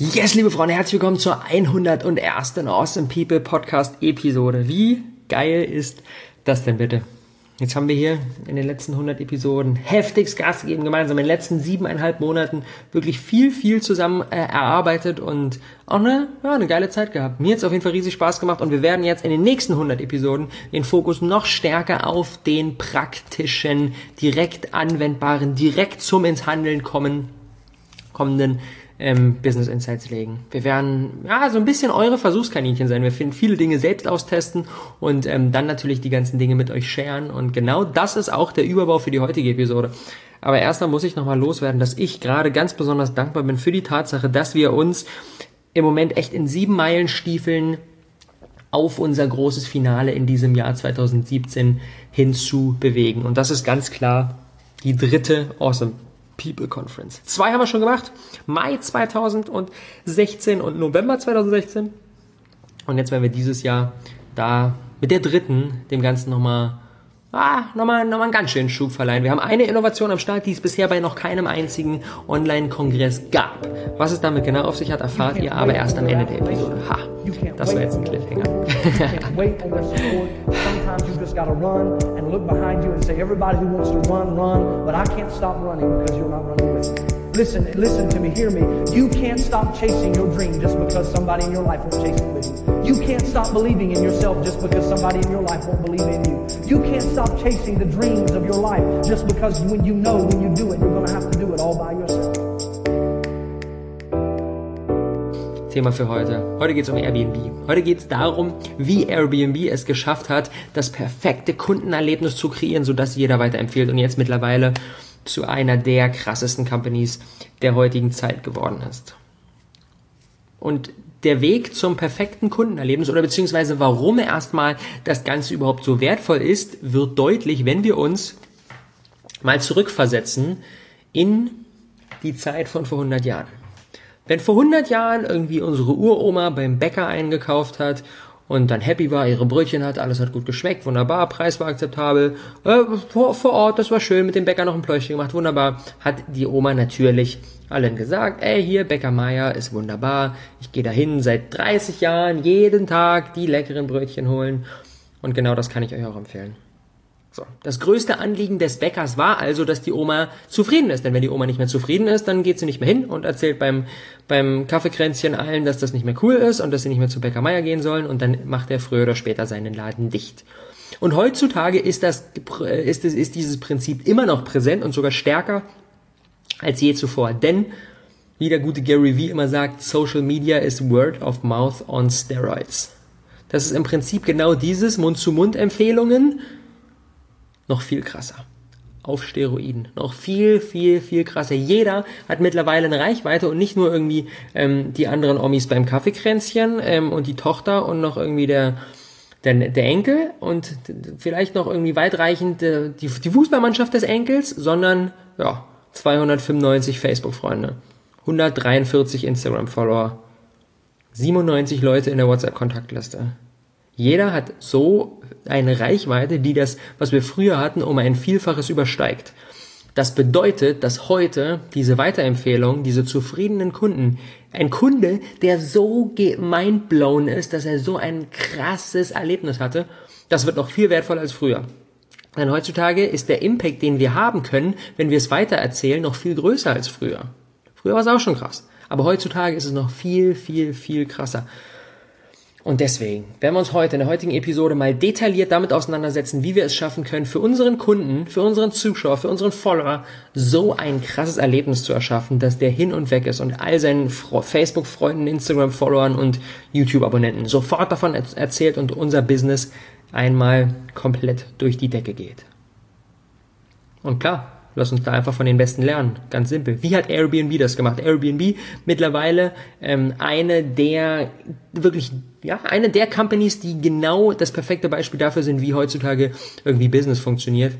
Yes, liebe Freunde, herzlich willkommen zur 101. Awesome People Podcast Episode. Wie geil ist das denn bitte? Jetzt haben wir hier in den letzten 100 Episoden heftigst Gas gegeben, gemeinsam in den letzten siebeneinhalb Monaten wirklich viel, viel zusammen äh, erarbeitet und auch eine, ja, eine geile Zeit gehabt. Mir hat es auf jeden Fall riesig Spaß gemacht und wir werden jetzt in den nächsten 100 Episoden den Fokus noch stärker auf den praktischen, direkt anwendbaren, direkt zum ins Handeln kommen, kommenden ähm, Business Insights legen. Wir werden ja so ein bisschen eure Versuchskaninchen sein. Wir finden viele Dinge selbst austesten und ähm, dann natürlich die ganzen Dinge mit euch sharen. Und genau das ist auch der Überbau für die heutige Episode. Aber erstmal muss ich nochmal loswerden, dass ich gerade ganz besonders dankbar bin für die Tatsache, dass wir uns im Moment echt in sieben Meilen Stiefeln auf unser großes Finale in diesem Jahr 2017 hinzu bewegen. Und das ist ganz klar die dritte Awesome People Conference. Zwei haben wir schon gemacht. Mai 2016 und November 2016. Und jetzt werden wir dieses Jahr da mit der dritten dem Ganzen nochmal ah, nochmal, nochmal einen ganz schönen Schub verleihen. Wir haben eine Innovation am Start, die es bisher bei noch keinem einzigen Online-Kongress gab. Was es damit genau auf sich hat, erfahrt ihr aber erst am Ende der Episode. Ha, das war jetzt ein Cliffhanger. Listen, listen to me, hear me. You can't stop chasing your dream just because somebody in your life won't chase it with you. You can't stop believing in yourself just because somebody in your life won't believe in you. You can't stop chasing the dreams of your life just because when you know when you do it, you're going to have to do it all by yourself. Thema für heute. Heute geht es um Airbnb. Heute geht es darum, wie Airbnb es geschafft hat, das perfekte Kundenerlebnis zu kreieren, sodass jeder weiterempfiehlt und jetzt mittlerweile zu einer der krassesten Companies der heutigen Zeit geworden ist. Und der Weg zum perfekten Kundenerlebnis oder beziehungsweise warum erstmal das Ganze überhaupt so wertvoll ist, wird deutlich, wenn wir uns mal zurückversetzen in die Zeit von vor 100 Jahren. Wenn vor 100 Jahren irgendwie unsere Uroma beim Bäcker eingekauft hat und dann happy war, ihre Brötchen hat, alles hat gut geschmeckt, wunderbar, Preis war akzeptabel, äh, vor, vor Ort, das war schön, mit dem Bäcker noch ein Pläuschchen gemacht, wunderbar, hat die Oma natürlich allen gesagt, ey, hier, Bäcker Meier ist wunderbar, ich gehe dahin seit 30 Jahren, jeden Tag die leckeren Brötchen holen. Und genau das kann ich euch auch empfehlen. So. Das größte Anliegen des Bäckers war also, dass die Oma zufrieden ist. Denn wenn die Oma nicht mehr zufrieden ist, dann geht sie nicht mehr hin und erzählt beim, beim Kaffeekränzchen allen, dass das nicht mehr cool ist und dass sie nicht mehr zu Bäcker Meier gehen sollen und dann macht er früher oder später seinen Laden dicht. Und heutzutage ist das, ist, ist, dieses Prinzip immer noch präsent und sogar stärker als je zuvor. Denn, wie der gute Gary Vee immer sagt, Social Media is Word of Mouth on Steroids. Das ist im Prinzip genau dieses Mund-zu-Mund-Empfehlungen, noch viel krasser. Auf Steroiden. Noch viel, viel, viel krasser. Jeder hat mittlerweile eine Reichweite und nicht nur irgendwie ähm, die anderen Omis beim Kaffeekränzchen ähm, und die Tochter und noch irgendwie der, der, der Enkel und vielleicht noch irgendwie weitreichend äh, die, die Fußballmannschaft des Enkels, sondern ja, 295 Facebook-Freunde, 143 Instagram-Follower, 97 Leute in der WhatsApp-Kontaktliste. Jeder hat so eine Reichweite, die das, was wir früher hatten, um ein Vielfaches übersteigt. Das bedeutet, dass heute diese Weiterempfehlung, diese zufriedenen Kunden, ein Kunde, der so mindblown ist, dass er so ein krasses Erlebnis hatte, das wird noch viel wertvoller als früher. Denn heutzutage ist der Impact, den wir haben können, wenn wir es weitererzählen, noch viel größer als früher. Früher war es auch schon krass. Aber heutzutage ist es noch viel, viel, viel krasser. Und deswegen werden wir uns heute in der heutigen Episode mal detailliert damit auseinandersetzen, wie wir es schaffen können, für unseren Kunden, für unseren Zuschauer, für unseren Follower so ein krasses Erlebnis zu erschaffen, dass der hin und weg ist und all seinen Facebook-Freunden, Instagram-Followern und YouTube-Abonnenten sofort davon erzählt und unser Business einmal komplett durch die Decke geht. Und klar, Lass uns da einfach von den Besten lernen. Ganz simpel. Wie hat Airbnb das gemacht? Airbnb mittlerweile ähm, eine der wirklich ja eine der Companies, die genau das perfekte Beispiel dafür sind, wie heutzutage irgendwie Business funktioniert.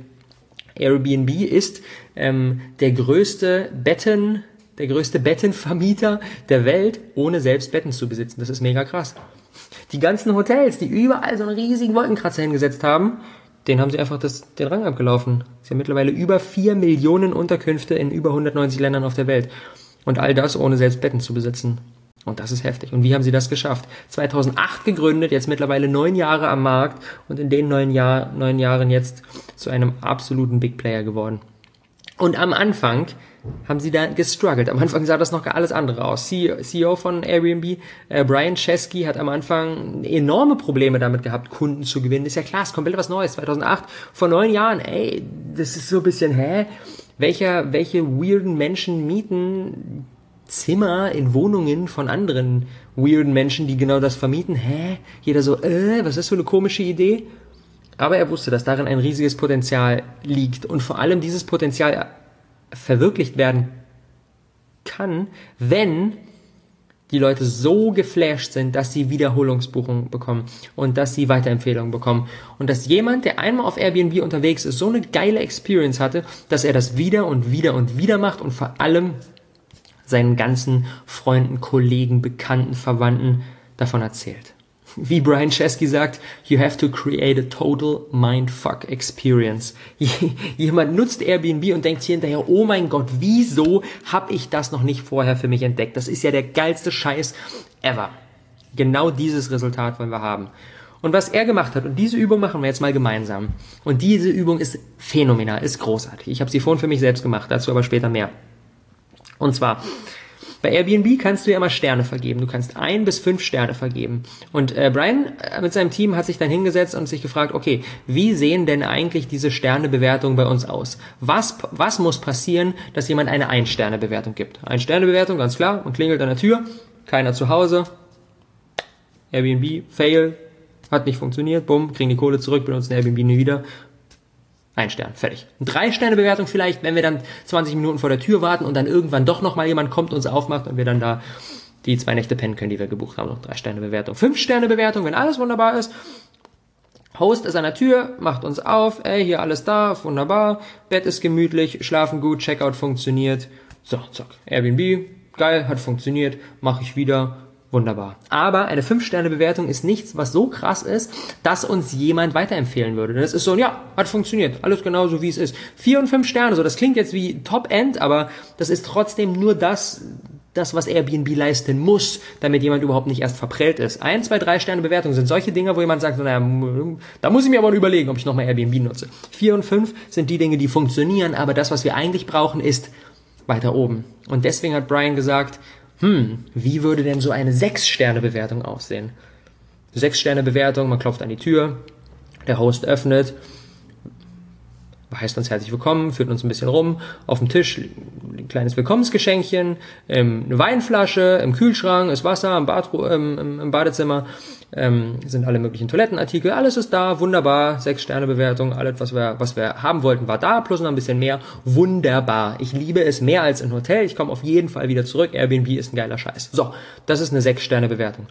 Airbnb ist ähm, der größte Betten der größte Bettenvermieter der Welt, ohne selbst Betten zu besitzen. Das ist mega krass. Die ganzen Hotels, die überall so einen riesigen Wolkenkratzer hingesetzt haben, den haben sie einfach das, den Rang abgelaufen. Sie haben mittlerweile über 4 Millionen Unterkünfte in über 190 Ländern auf der Welt. Und all das ohne selbst Betten zu besitzen. Und das ist heftig. Und wie haben sie das geschafft? 2008 gegründet, jetzt mittlerweile neun Jahre am Markt und in den neun, Jahr, neun Jahren jetzt zu einem absoluten Big Player geworden. Und am Anfang haben sie da gestruggelt. Am Anfang sah das noch alles andere aus. CEO von Airbnb, äh, Brian Chesky, hat am Anfang enorme Probleme damit gehabt, Kunden zu gewinnen. Ist ja klar, ist komplett was Neues. 2008, vor neun Jahren, ey, das ist so ein bisschen, hä? Welcher, welche weirden Menschen mieten Zimmer in Wohnungen von anderen weirden Menschen, die genau das vermieten? Hä? Jeder so, äh, was ist für eine komische Idee? Aber er wusste, dass darin ein riesiges Potenzial liegt und vor allem dieses Potenzial verwirklicht werden kann, wenn die Leute so geflasht sind, dass sie Wiederholungsbuchungen bekommen und dass sie Weiterempfehlungen bekommen. Und dass jemand, der einmal auf Airbnb unterwegs ist, so eine geile Experience hatte, dass er das wieder und wieder und wieder macht und vor allem seinen ganzen Freunden, Kollegen, Bekannten, Verwandten davon erzählt wie Brian Chesky sagt, you have to create a total mindfuck experience. Jemand nutzt Airbnb und denkt hier hinterher, oh mein Gott, wieso habe ich das noch nicht vorher für mich entdeckt? Das ist ja der geilste Scheiß ever. Genau dieses Resultat wollen wir haben. Und was er gemacht hat, und diese Übung machen wir jetzt mal gemeinsam. Und diese Übung ist phänomenal, ist großartig. Ich habe sie vorhin für mich selbst gemacht, dazu aber später mehr. Und zwar, bei Airbnb kannst du ja immer Sterne vergeben. Du kannst ein bis fünf Sterne vergeben. Und äh, Brian äh, mit seinem Team hat sich dann hingesetzt und sich gefragt, okay, wie sehen denn eigentlich diese Sternebewertungen bei uns aus? Was, was muss passieren, dass jemand eine Ein-Sterne-Bewertung gibt? Ein-Sterne-Bewertung, ganz klar, man klingelt an der Tür, keiner zu Hause, Airbnb, fail, hat nicht funktioniert, bumm, kriegen die Kohle zurück, benutzen Airbnb nie wieder. Ein Stern, fertig. Eine Drei-Sterne-Bewertung vielleicht, wenn wir dann 20 Minuten vor der Tür warten und dann irgendwann doch nochmal jemand kommt, uns aufmacht und wir dann da die zwei Nächte pennen können, die wir gebucht haben. Noch Drei-Sterne-Bewertung. Fünf-Sterne-Bewertung, wenn alles wunderbar ist. Host ist an der Tür, macht uns auf, ey, hier alles da, wunderbar, Bett ist gemütlich, schlafen gut, Checkout funktioniert. So, zack, Airbnb, geil, hat funktioniert, mache ich wieder, Wunderbar. Aber eine 5-Sterne-Bewertung ist nichts, was so krass ist, dass uns jemand weiterempfehlen würde. Das ist so, ja, hat funktioniert. Alles genauso, wie es ist. 4 und 5 Sterne, so, das klingt jetzt wie Top-End, aber das ist trotzdem nur das, das, was Airbnb leisten muss, damit jemand überhaupt nicht erst verprellt ist. 1, 2, 3 Sterne Bewertung sind solche Dinge, wo jemand sagt, naja, da muss ich mir aber überlegen, ob ich nochmal Airbnb nutze. 4 und 5 sind die Dinge, die funktionieren, aber das, was wir eigentlich brauchen, ist weiter oben. Und deswegen hat Brian gesagt, hm, wie würde denn so eine 6-Sterne-Bewertung aussehen? 6-Sterne-Bewertung, man klopft an die Tür, der Host öffnet, heißt uns herzlich willkommen, führt uns ein bisschen rum, auf dem Tisch kleines Willkommensgeschenkchen, ähm, eine Weinflasche, im Kühlschrank ist Wasser, im, Bad, ähm, im Badezimmer ähm, sind alle möglichen Toilettenartikel, alles ist da, wunderbar, sechs Sterne Bewertung, alles was wir was wir haben wollten war da, plus noch ein bisschen mehr, wunderbar. Ich liebe es mehr als ein Hotel, ich komme auf jeden Fall wieder zurück. Airbnb ist ein geiler Scheiß. So, das ist eine sechs Sterne Bewertung.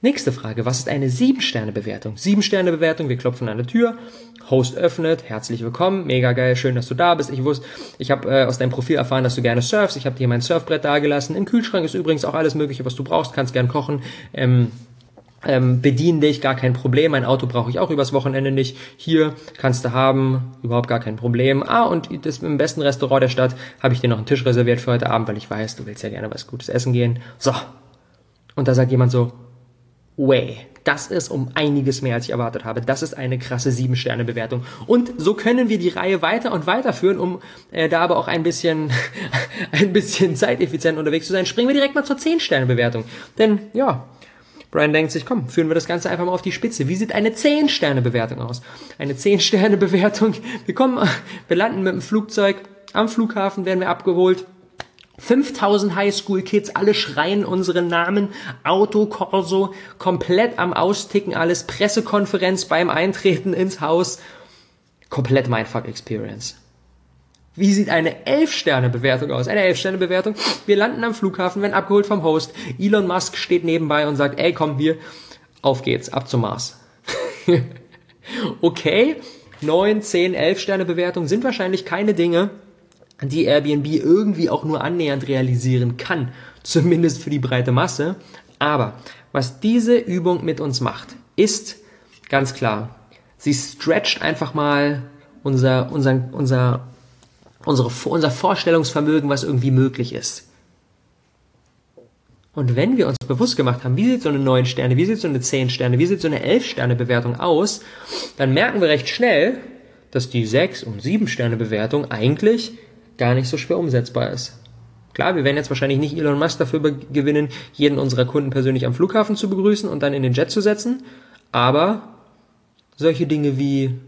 Nächste Frage, was ist eine sieben Sterne Bewertung? Sieben Sterne Bewertung, wir klopfen an der Tür, Host öffnet, herzlich willkommen, mega geil, schön, dass du da bist. Ich wusste, ich habe äh, aus deinem Profil erfahren, dass du gerne surfst. Ich habe dir mein Surfbrett dagelassen. Im Kühlschrank ist übrigens auch alles mögliche, was du brauchst, kannst gern kochen. Ähm, ähm, bedienen dich, gar kein Problem. Mein Auto brauche ich auch übers Wochenende nicht. Hier kannst du haben, überhaupt gar kein Problem. Ah, und das im besten Restaurant der Stadt habe ich dir noch einen Tisch reserviert für heute Abend, weil ich weiß, du willst ja gerne was Gutes essen gehen. So. Und da sagt jemand so, way, das ist um einiges mehr, als ich erwartet habe. Das ist eine krasse 7-Sterne-Bewertung. Und so können wir die Reihe weiter und weiter führen, um äh, da aber auch ein bisschen, ein bisschen zeiteffizient unterwegs zu sein. Springen wir direkt mal zur 10-Sterne-Bewertung. Denn, ja, Brian denkt sich, komm, führen wir das Ganze einfach mal auf die Spitze. Wie sieht eine 10-Sterne-Bewertung aus? Eine 10-Sterne-Bewertung. Wir kommen, wir landen mit dem Flugzeug am Flughafen, werden wir abgeholt. 5000 Highschool-Kids, alle schreien unseren Namen, Auto, Corso, komplett am Austicken, alles Pressekonferenz beim Eintreten ins Haus. Komplett Mindfuck-Experience. Wie sieht eine 11-Sterne-Bewertung aus? Eine 11-Sterne-Bewertung. Wir landen am Flughafen, werden abgeholt vom Host. Elon Musk steht nebenbei und sagt, ey, komm hier, auf geht's, ab zum Mars. okay, 9, 10, 11 Sterne-Bewertung sind wahrscheinlich keine Dinge, die Airbnb irgendwie auch nur annähernd realisieren kann. Zumindest für die breite Masse. Aber was diese Übung mit uns macht, ist ganz klar, sie stretcht einfach mal unser, unser, unser unsere, unser Vorstellungsvermögen, was irgendwie möglich ist. Und wenn wir uns bewusst gemacht haben, wie sieht so eine 9 Sterne, wie sieht so eine 10 Sterne, wie sieht so eine 11 Sterne Bewertung aus, dann merken wir recht schnell, dass die 6 und 7 Sterne Bewertung eigentlich gar nicht so schwer umsetzbar ist. Klar, wir werden jetzt wahrscheinlich nicht Elon Musk dafür gewinnen, jeden unserer Kunden persönlich am Flughafen zu begrüßen und dann in den Jet zu setzen, aber solche Dinge wie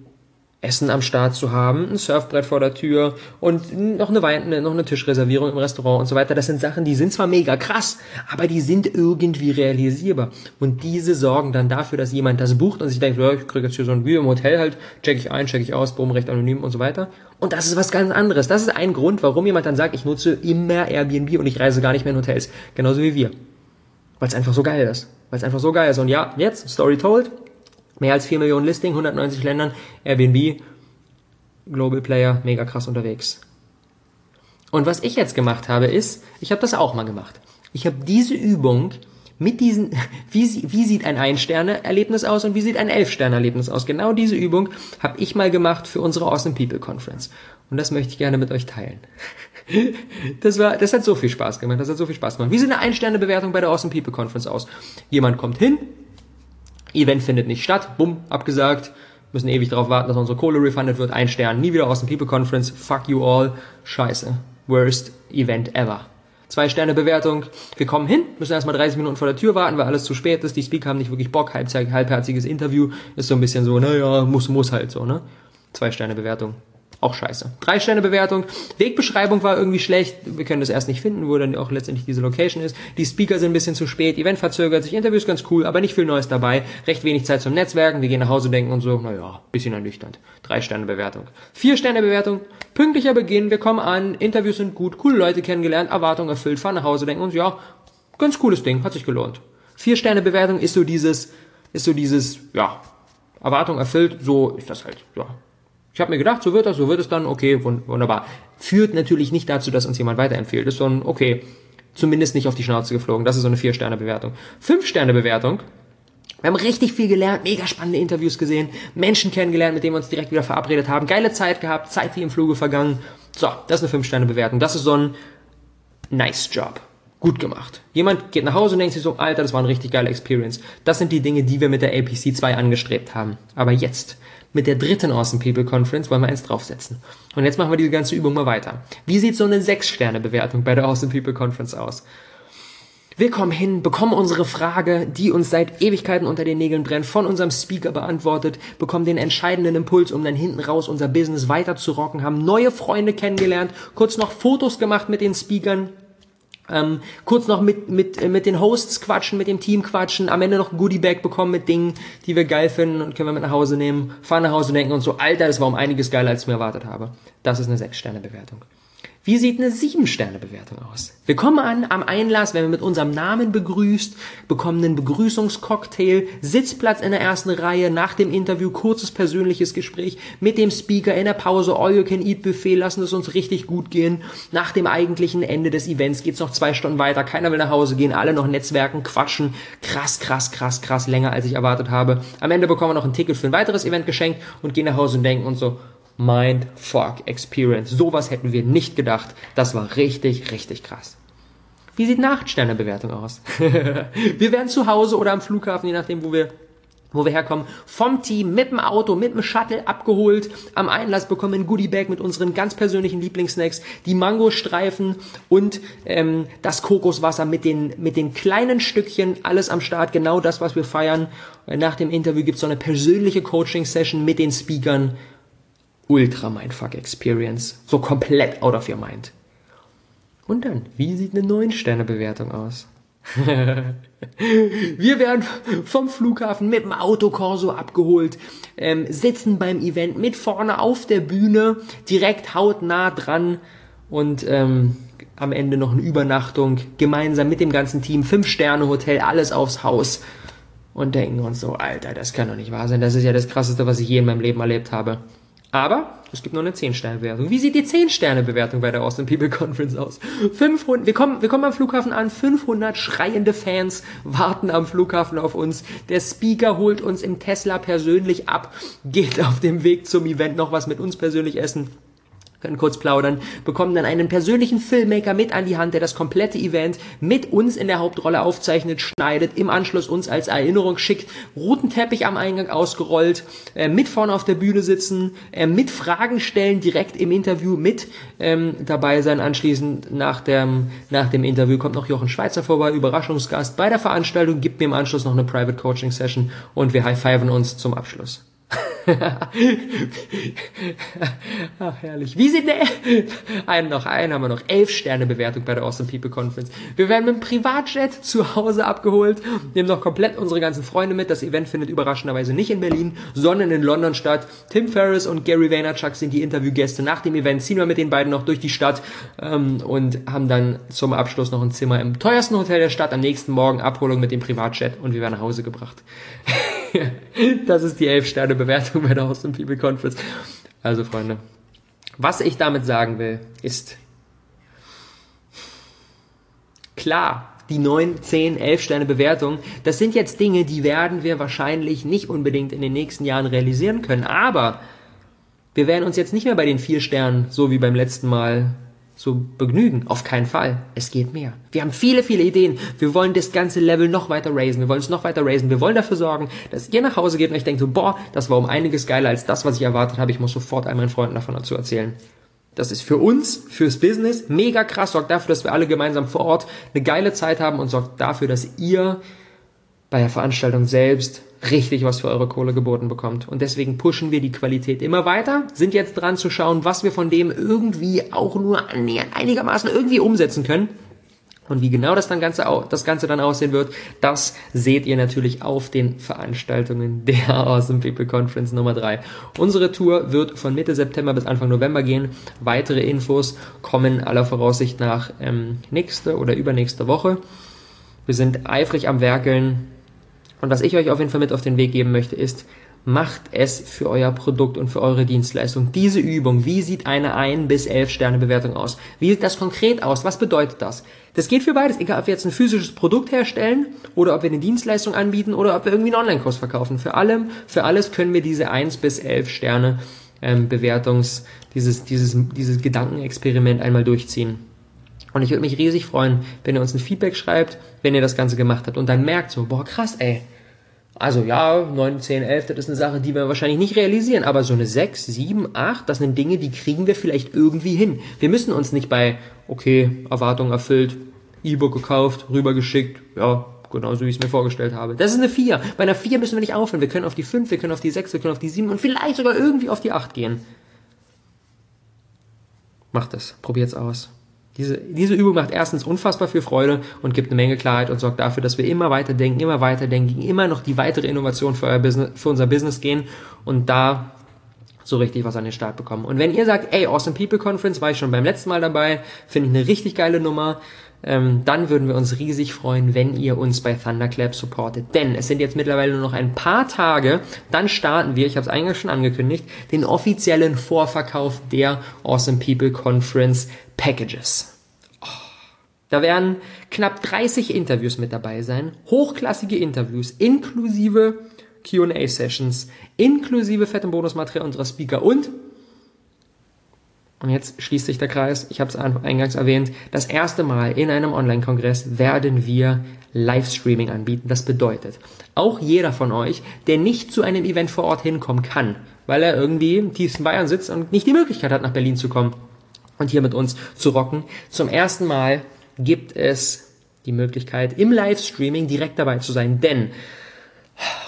Essen am Start zu haben, ein Surfbrett vor der Tür und noch eine, Wein, noch eine Tischreservierung im Restaurant und so weiter. Das sind Sachen, die sind zwar mega krass, aber die sind irgendwie realisierbar. Und diese sorgen dann dafür, dass jemand das bucht und sich denkt, ich kriege jetzt hier so ein View im Hotel halt, check ich ein, check ich aus, boom, recht anonym und so weiter. Und das ist was ganz anderes. Das ist ein Grund, warum jemand dann sagt, ich nutze immer Airbnb und ich reise gar nicht mehr in Hotels. Genauso wie wir. Weil es einfach so geil ist. Weil es einfach so geil ist. Und ja, jetzt, Story told, Mehr als 4 Millionen Listing, 190 Ländern, Airbnb, Global Player, mega krass unterwegs. Und was ich jetzt gemacht habe, ist, ich habe das auch mal gemacht. Ich habe diese Übung mit diesen, wie, wie sieht ein Ein-Sterne-Erlebnis aus und wie sieht ein Elf-Sterne-Erlebnis aus? Genau diese Übung habe ich mal gemacht für unsere Awesome People Conference. Und das möchte ich gerne mit euch teilen. Das war, das hat so viel Spaß gemacht. Das hat so viel Spaß gemacht. Wie sieht eine Ein-Sterne-Bewertung bei der Awesome People Conference aus? Jemand kommt hin, Event findet nicht statt, bumm, abgesagt, müssen ewig darauf warten, dass unsere Kohle refundet wird, ein Stern, nie wieder aus dem People Conference, fuck you all, scheiße, worst Event ever. Zwei Sterne Bewertung, wir kommen hin, müssen erstmal 30 Minuten vor der Tür warten, weil alles zu spät ist, die Speaker haben nicht wirklich Bock, halbherziges Interview, ist so ein bisschen so, naja, muss, muss halt so, ne? Zwei Sterne Bewertung. Auch scheiße. Drei Sterne Bewertung. Wegbeschreibung war irgendwie schlecht. Wir können das erst nicht finden, wo dann auch letztendlich diese Location ist. Die Speaker sind ein bisschen zu spät. Event verzögert sich. Interview ist ganz cool, aber nicht viel Neues dabei. Recht wenig Zeit zum Netzwerken. Wir gehen nach Hause denken und so. Naja, bisschen ernüchternd. Drei Sterne Bewertung. Vier Sterne Bewertung. Pünktlicher Beginn. Wir kommen an. Interviews sind gut. Coole Leute kennengelernt. Erwartung erfüllt. Fahren nach Hause denken uns, ja, ganz cooles Ding. Hat sich gelohnt. Vier Sterne Bewertung ist so dieses, ist so dieses, ja, Erwartung erfüllt. So ist das halt, ja ich habe mir gedacht, so wird das, so wird es dann, okay, wunderbar. Führt natürlich nicht dazu, dass uns jemand weiterempfiehlt. Ist so ein, okay, zumindest nicht auf die Schnauze geflogen. Das ist so eine Vier-Sterne-Bewertung. Fünf-Sterne-Bewertung. Wir haben richtig viel gelernt, mega spannende Interviews gesehen, Menschen kennengelernt, mit denen wir uns direkt wieder verabredet haben, geile Zeit gehabt, Zeit wie im Fluge vergangen. So, das ist eine Fünf-Sterne-Bewertung. Das ist so ein nice Job. Gut gemacht. Jemand geht nach Hause und denkt sich so, Alter, das war eine richtig geile Experience. Das sind die Dinge, die wir mit der APC 2 angestrebt haben. Aber jetzt mit der dritten Awesome People Conference wollen wir eins draufsetzen. Und jetzt machen wir diese ganze Übung mal weiter. Wie sieht so eine 6-Sterne-Bewertung bei der Awesome People Conference aus? Wir kommen hin, bekommen unsere Frage, die uns seit Ewigkeiten unter den Nägeln brennt, von unserem Speaker beantwortet, bekommen den entscheidenden Impuls, um dann hinten raus unser Business weiter zu rocken, haben neue Freunde kennengelernt, kurz noch Fotos gemacht mit den Speakern, ähm, kurz noch mit, mit, äh, mit den Hosts quatschen, mit dem Team quatschen, am Ende noch ein Goodie-Bag bekommen mit Dingen, die wir geil finden und können wir mit nach Hause nehmen, fahren nach Hause und denken uns so, Alter, das war um einiges geiler, als ich mir erwartet habe. Das ist eine 6-Sterne-Bewertung. Wie sieht eine 7-Sterne-Bewertung aus? Wir kommen an am Einlass, wenn wir mit unserem Namen begrüßt, bekommen einen Begrüßungscocktail, Sitzplatz in der ersten Reihe, nach dem Interview kurzes persönliches Gespräch mit dem Speaker in der Pause, All You Can Eat Buffet, lassen es uns richtig gut gehen. Nach dem eigentlichen Ende des Events geht's noch zwei Stunden weiter, keiner will nach Hause gehen, alle noch Netzwerken, quatschen, krass, krass, krass, krass, länger als ich erwartet habe. Am Ende bekommen wir noch ein Ticket für ein weiteres Event geschenkt und gehen nach Hause und denken uns so, Mindfuck Experience. Sowas hätten wir nicht gedacht. Das war richtig, richtig krass. Wie sieht Nachtsternebewertung aus? wir werden zu Hause oder am Flughafen, je nachdem, wo wir wo wir herkommen, vom Team mit dem Auto, mit dem Shuttle abgeholt, am Einlass bekommen ein Goodiebag mit unseren ganz persönlichen Lieblingssnacks, die Mangostreifen und ähm, das Kokoswasser mit den, mit den kleinen Stückchen, alles am Start, genau das, was wir feiern. Nach dem Interview gibt's so eine persönliche Coaching-Session mit den Speakern ultra Mindfuck Experience. So komplett out of your mind. Und dann, wie sieht eine 9-Sterne-Bewertung aus? Wir werden vom Flughafen mit dem Autokorso abgeholt, ähm, sitzen beim Event mit vorne auf der Bühne, direkt hautnah dran und ähm, am Ende noch eine Übernachtung, gemeinsam mit dem ganzen Team, 5-Sterne-Hotel, alles aufs Haus und denken uns so, Alter, das kann doch nicht wahr sein, das ist ja das Krasseste, was ich je in meinem Leben erlebt habe. Aber es gibt noch eine 10-Sterne-Bewertung. Wie sieht die 10-Sterne-Bewertung bei der Austin People Conference aus? 500, wir kommen, wir kommen am Flughafen an, 500 schreiende Fans warten am Flughafen auf uns. Der Speaker holt uns im Tesla persönlich ab, geht auf dem Weg zum Event noch was mit uns persönlich essen. Können kurz plaudern, bekommen dann einen persönlichen Filmmaker mit an die Hand, der das komplette Event mit uns in der Hauptrolle aufzeichnet, schneidet, im Anschluss uns als Erinnerung schickt, roten Teppich am Eingang ausgerollt, äh, mit vorne auf der Bühne sitzen, äh, mit Fragen stellen, direkt im Interview mit ähm, dabei sein. Anschließend nach dem, nach dem Interview kommt noch Jochen Schweizer vorbei, Überraschungsgast bei der Veranstaltung, gibt mir im Anschluss noch eine Private Coaching Session und wir high-fiven uns zum Abschluss. Ach, herrlich. Wie sieht der? Einen noch, einen haben wir noch. Elf Sterne Bewertung bei der Awesome People Conference. Wir werden mit dem Privatjet zu Hause abgeholt, nehmen noch komplett unsere ganzen Freunde mit. Das Event findet überraschenderweise nicht in Berlin, sondern in London statt. Tim Ferriss und Gary Vaynerchuk sind die Interviewgäste. Nach dem Event ziehen wir mit den beiden noch durch die Stadt ähm, und haben dann zum Abschluss noch ein Zimmer im teuersten Hotel der Stadt. Am nächsten Morgen Abholung mit dem Privatjet und wir werden nach Hause gebracht. das ist die elf Sterne Bewertung bei der Austin People Conference. Also Freunde, was ich damit sagen will, ist klar, die 9, 10, 11 Sterne Bewertung, das sind jetzt Dinge, die werden wir wahrscheinlich nicht unbedingt in den nächsten Jahren realisieren können. Aber wir werden uns jetzt nicht mehr bei den vier Sternen, so wie beim letzten Mal, so begnügen. Auf keinen Fall. Es geht mehr. Wir haben viele, viele Ideen. Wir wollen das ganze Level noch weiter raisen. Wir wollen es noch weiter raisen. Wir wollen dafür sorgen, dass ihr nach Hause geht und ich denke so, boah, das war um einiges geiler als das, was ich erwartet habe. Ich muss sofort all meinen Freunden davon dazu erzählen. Das ist für uns, fürs Business mega krass, sorgt dafür, dass wir alle gemeinsam vor Ort eine geile Zeit haben und sorgt dafür, dass ihr bei der Veranstaltung selbst richtig was für eure Kohle geboten bekommt. Und deswegen pushen wir die Qualität immer weiter, sind jetzt dran zu schauen, was wir von dem irgendwie auch nur einigermaßen irgendwie umsetzen können. Und wie genau das, dann Ganze, das Ganze dann aussehen wird, das seht ihr natürlich auf den Veranstaltungen der Awesome People Conference Nummer 3. Unsere Tour wird von Mitte September bis Anfang November gehen. Weitere Infos kommen aller Voraussicht nach ähm, nächste oder übernächste Woche. Wir sind eifrig am Werkeln und was ich euch auf jeden Fall mit auf den Weg geben möchte, ist, macht es für euer Produkt und für eure Dienstleistung. Diese Übung, wie sieht eine 1 bis 11 Sterne Bewertung aus? Wie sieht das konkret aus? Was bedeutet das? Das geht für beides, egal ob wir jetzt ein physisches Produkt herstellen oder ob wir eine Dienstleistung anbieten oder ob wir irgendwie einen Online-Kurs verkaufen. Für allem, für alles können wir diese 1 bis 11 Sterne ähm, Bewertungs, dieses, dieses, dieses Gedankenexperiment einmal durchziehen. Und ich würde mich riesig freuen, wenn ihr uns ein Feedback schreibt, wenn ihr das Ganze gemacht habt und dann merkt so, boah, krass, ey. Also ja, 9, 10, 11, das ist eine Sache, die wir wahrscheinlich nicht realisieren, aber so eine 6, 7, 8, das sind Dinge, die kriegen wir vielleicht irgendwie hin. Wir müssen uns nicht bei, okay, Erwartung erfüllt, E-Book gekauft, rübergeschickt, ja, genauso wie ich es mir vorgestellt habe. Das ist eine 4. Bei einer 4 müssen wir nicht aufhören. Wir können auf die 5, wir können auf die 6, wir können auf die 7 und vielleicht sogar irgendwie auf die 8 gehen. Macht es. Probiert's aus. Diese, diese Übung macht erstens unfassbar viel Freude und gibt eine Menge Klarheit und sorgt dafür, dass wir immer weiter denken, immer weiter denken, immer noch die weitere Innovation für, Business, für unser Business gehen und da so richtig was an den Start bekommen. Und wenn ihr sagt, ey, Awesome People Conference war ich schon beim letzten Mal dabei, finde ich eine richtig geile Nummer, ähm, dann würden wir uns riesig freuen, wenn ihr uns bei Thunderclap supportet. Denn es sind jetzt mittlerweile nur noch ein paar Tage, dann starten wir, ich habe es eingangs schon angekündigt, den offiziellen Vorverkauf der Awesome People Conference Packages. Da werden knapp 30 Interviews mit dabei sein, hochklassige Interviews, inklusive QA-Sessions, inklusive fettem Bonusmaterial unserer Speaker und und jetzt schließt sich der Kreis, ich habe es eingangs erwähnt, das erste Mal in einem Online-Kongress werden wir Livestreaming anbieten. Das bedeutet, auch jeder von euch, der nicht zu einem Event vor Ort hinkommen kann, weil er irgendwie im tiefsten Bayern sitzt und nicht die Möglichkeit hat, nach Berlin zu kommen und hier mit uns zu rocken, zum ersten Mal gibt es die Möglichkeit, im Livestreaming direkt dabei zu sein. Denn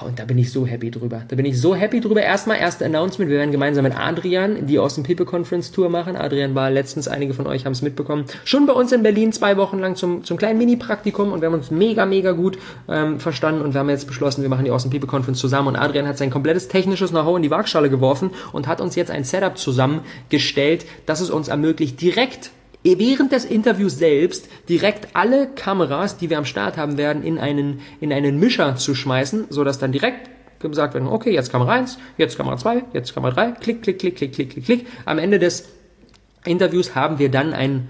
und da bin ich so happy drüber. Da bin ich so happy drüber. Erstmal, erste Announcement. Wir werden gemeinsam mit Adrian die dem People Conference Tour machen. Adrian war letztens, einige von euch haben es mitbekommen, schon bei uns in Berlin zwei Wochen lang zum, zum kleinen Mini-Praktikum und wir haben uns mega, mega gut ähm, verstanden und wir haben jetzt beschlossen, wir machen die dem People Conference zusammen und Adrian hat sein komplettes technisches Know-how in die Waagschale geworfen und hat uns jetzt ein Setup zusammengestellt, das es uns ermöglicht, direkt während des Interviews selbst direkt alle Kameras, die wir am Start haben werden, in einen, in einen Mischer zu schmeißen, so dass dann direkt gesagt wird, okay, jetzt Kamera 1, jetzt Kamera 2, jetzt Kamera 3, klick, klick, klick, klick, klick, klick, klick. Am Ende des Interviews haben wir dann ein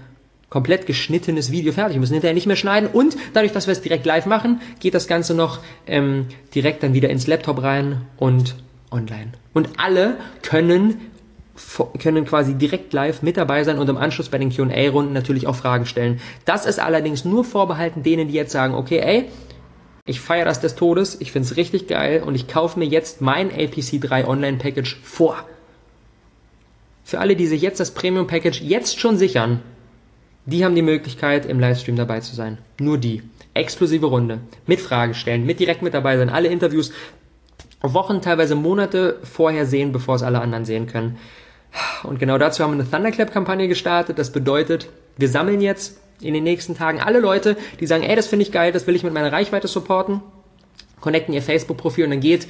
komplett geschnittenes Video fertig. Wir müssen hinterher nicht mehr schneiden und dadurch, dass wir es direkt live machen, geht das Ganze noch ähm, direkt dann wieder ins Laptop rein und online. Und alle können können quasi direkt live mit dabei sein und im Anschluss bei den Q&A-Runden natürlich auch Fragen stellen. Das ist allerdings nur vorbehalten denen, die jetzt sagen, okay, ey, ich feiere das des Todes, ich finde es richtig geil und ich kaufe mir jetzt mein APC 3 Online Package vor. Für alle, die sich jetzt das Premium Package jetzt schon sichern, die haben die Möglichkeit, im Livestream dabei zu sein. Nur die. Exklusive Runde. Mit Fragestellen, mit direkt mit dabei sein. Alle Interviews Wochen, teilweise Monate vorher sehen, bevor es alle anderen sehen können. Und genau dazu haben wir eine Thunderclap-Kampagne gestartet. Das bedeutet, wir sammeln jetzt in den nächsten Tagen alle Leute, die sagen, ey, das finde ich geil, das will ich mit meiner Reichweite supporten, connecten ihr Facebook-Profil und dann geht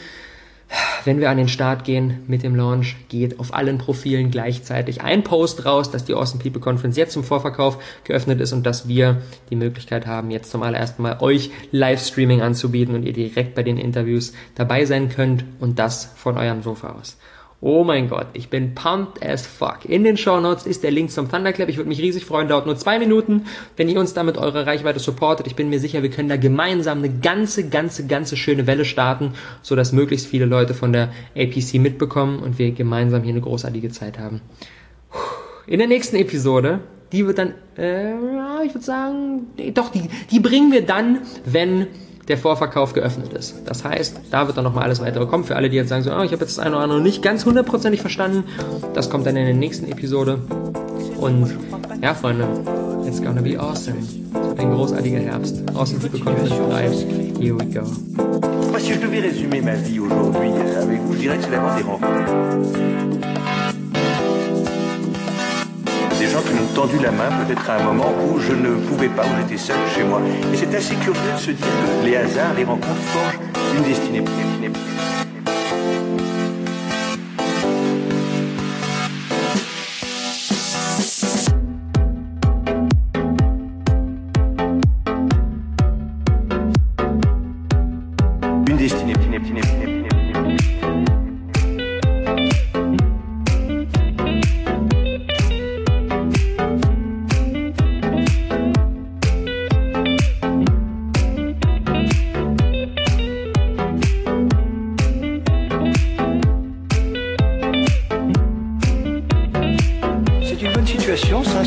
wenn wir an den Start gehen mit dem Launch, geht auf allen Profilen gleichzeitig ein Post raus, dass die Awesome People Conference jetzt zum Vorverkauf geöffnet ist und dass wir die Möglichkeit haben, jetzt zum allerersten Mal euch Livestreaming anzubieten und ihr direkt bei den Interviews dabei sein könnt und das von eurem Sofa aus. Oh mein Gott, ich bin pumped as fuck. In den Show Notes ist der Link zum Thunderclap. Ich würde mich riesig freuen. Dauert nur zwei Minuten, wenn ihr uns damit eure Reichweite supportet. Ich bin mir sicher, wir können da gemeinsam eine ganze, ganze, ganze schöne Welle starten, so dass möglichst viele Leute von der APC mitbekommen und wir gemeinsam hier eine großartige Zeit haben. In der nächsten Episode, die wird dann, äh, ich würde sagen, doch, die, die bringen wir dann, wenn der Vorverkauf geöffnet ist. Das heißt, da wird dann nochmal alles weitere kommen. Für alle, die jetzt sagen, so, oh, ich habe jetzt das eine oder andere nicht ganz hundertprozentig verstanden, das kommt dann in der nächsten Episode. Und ja, Freunde, it's gonna be awesome. Ein großartiger Herbst. Awesome People Conference Live. Here we go. Si je devais résumer ma vie aujourd'hui avec vous, je dirais que c'est d'avoir des rencontres. Tendu la main peut-être à un moment où je ne pouvais pas, où j'étais seul chez moi. Et c'est assez curieux de se dire que les hasards, les rencontres forgent une destinée. Une une bonne situation, ça.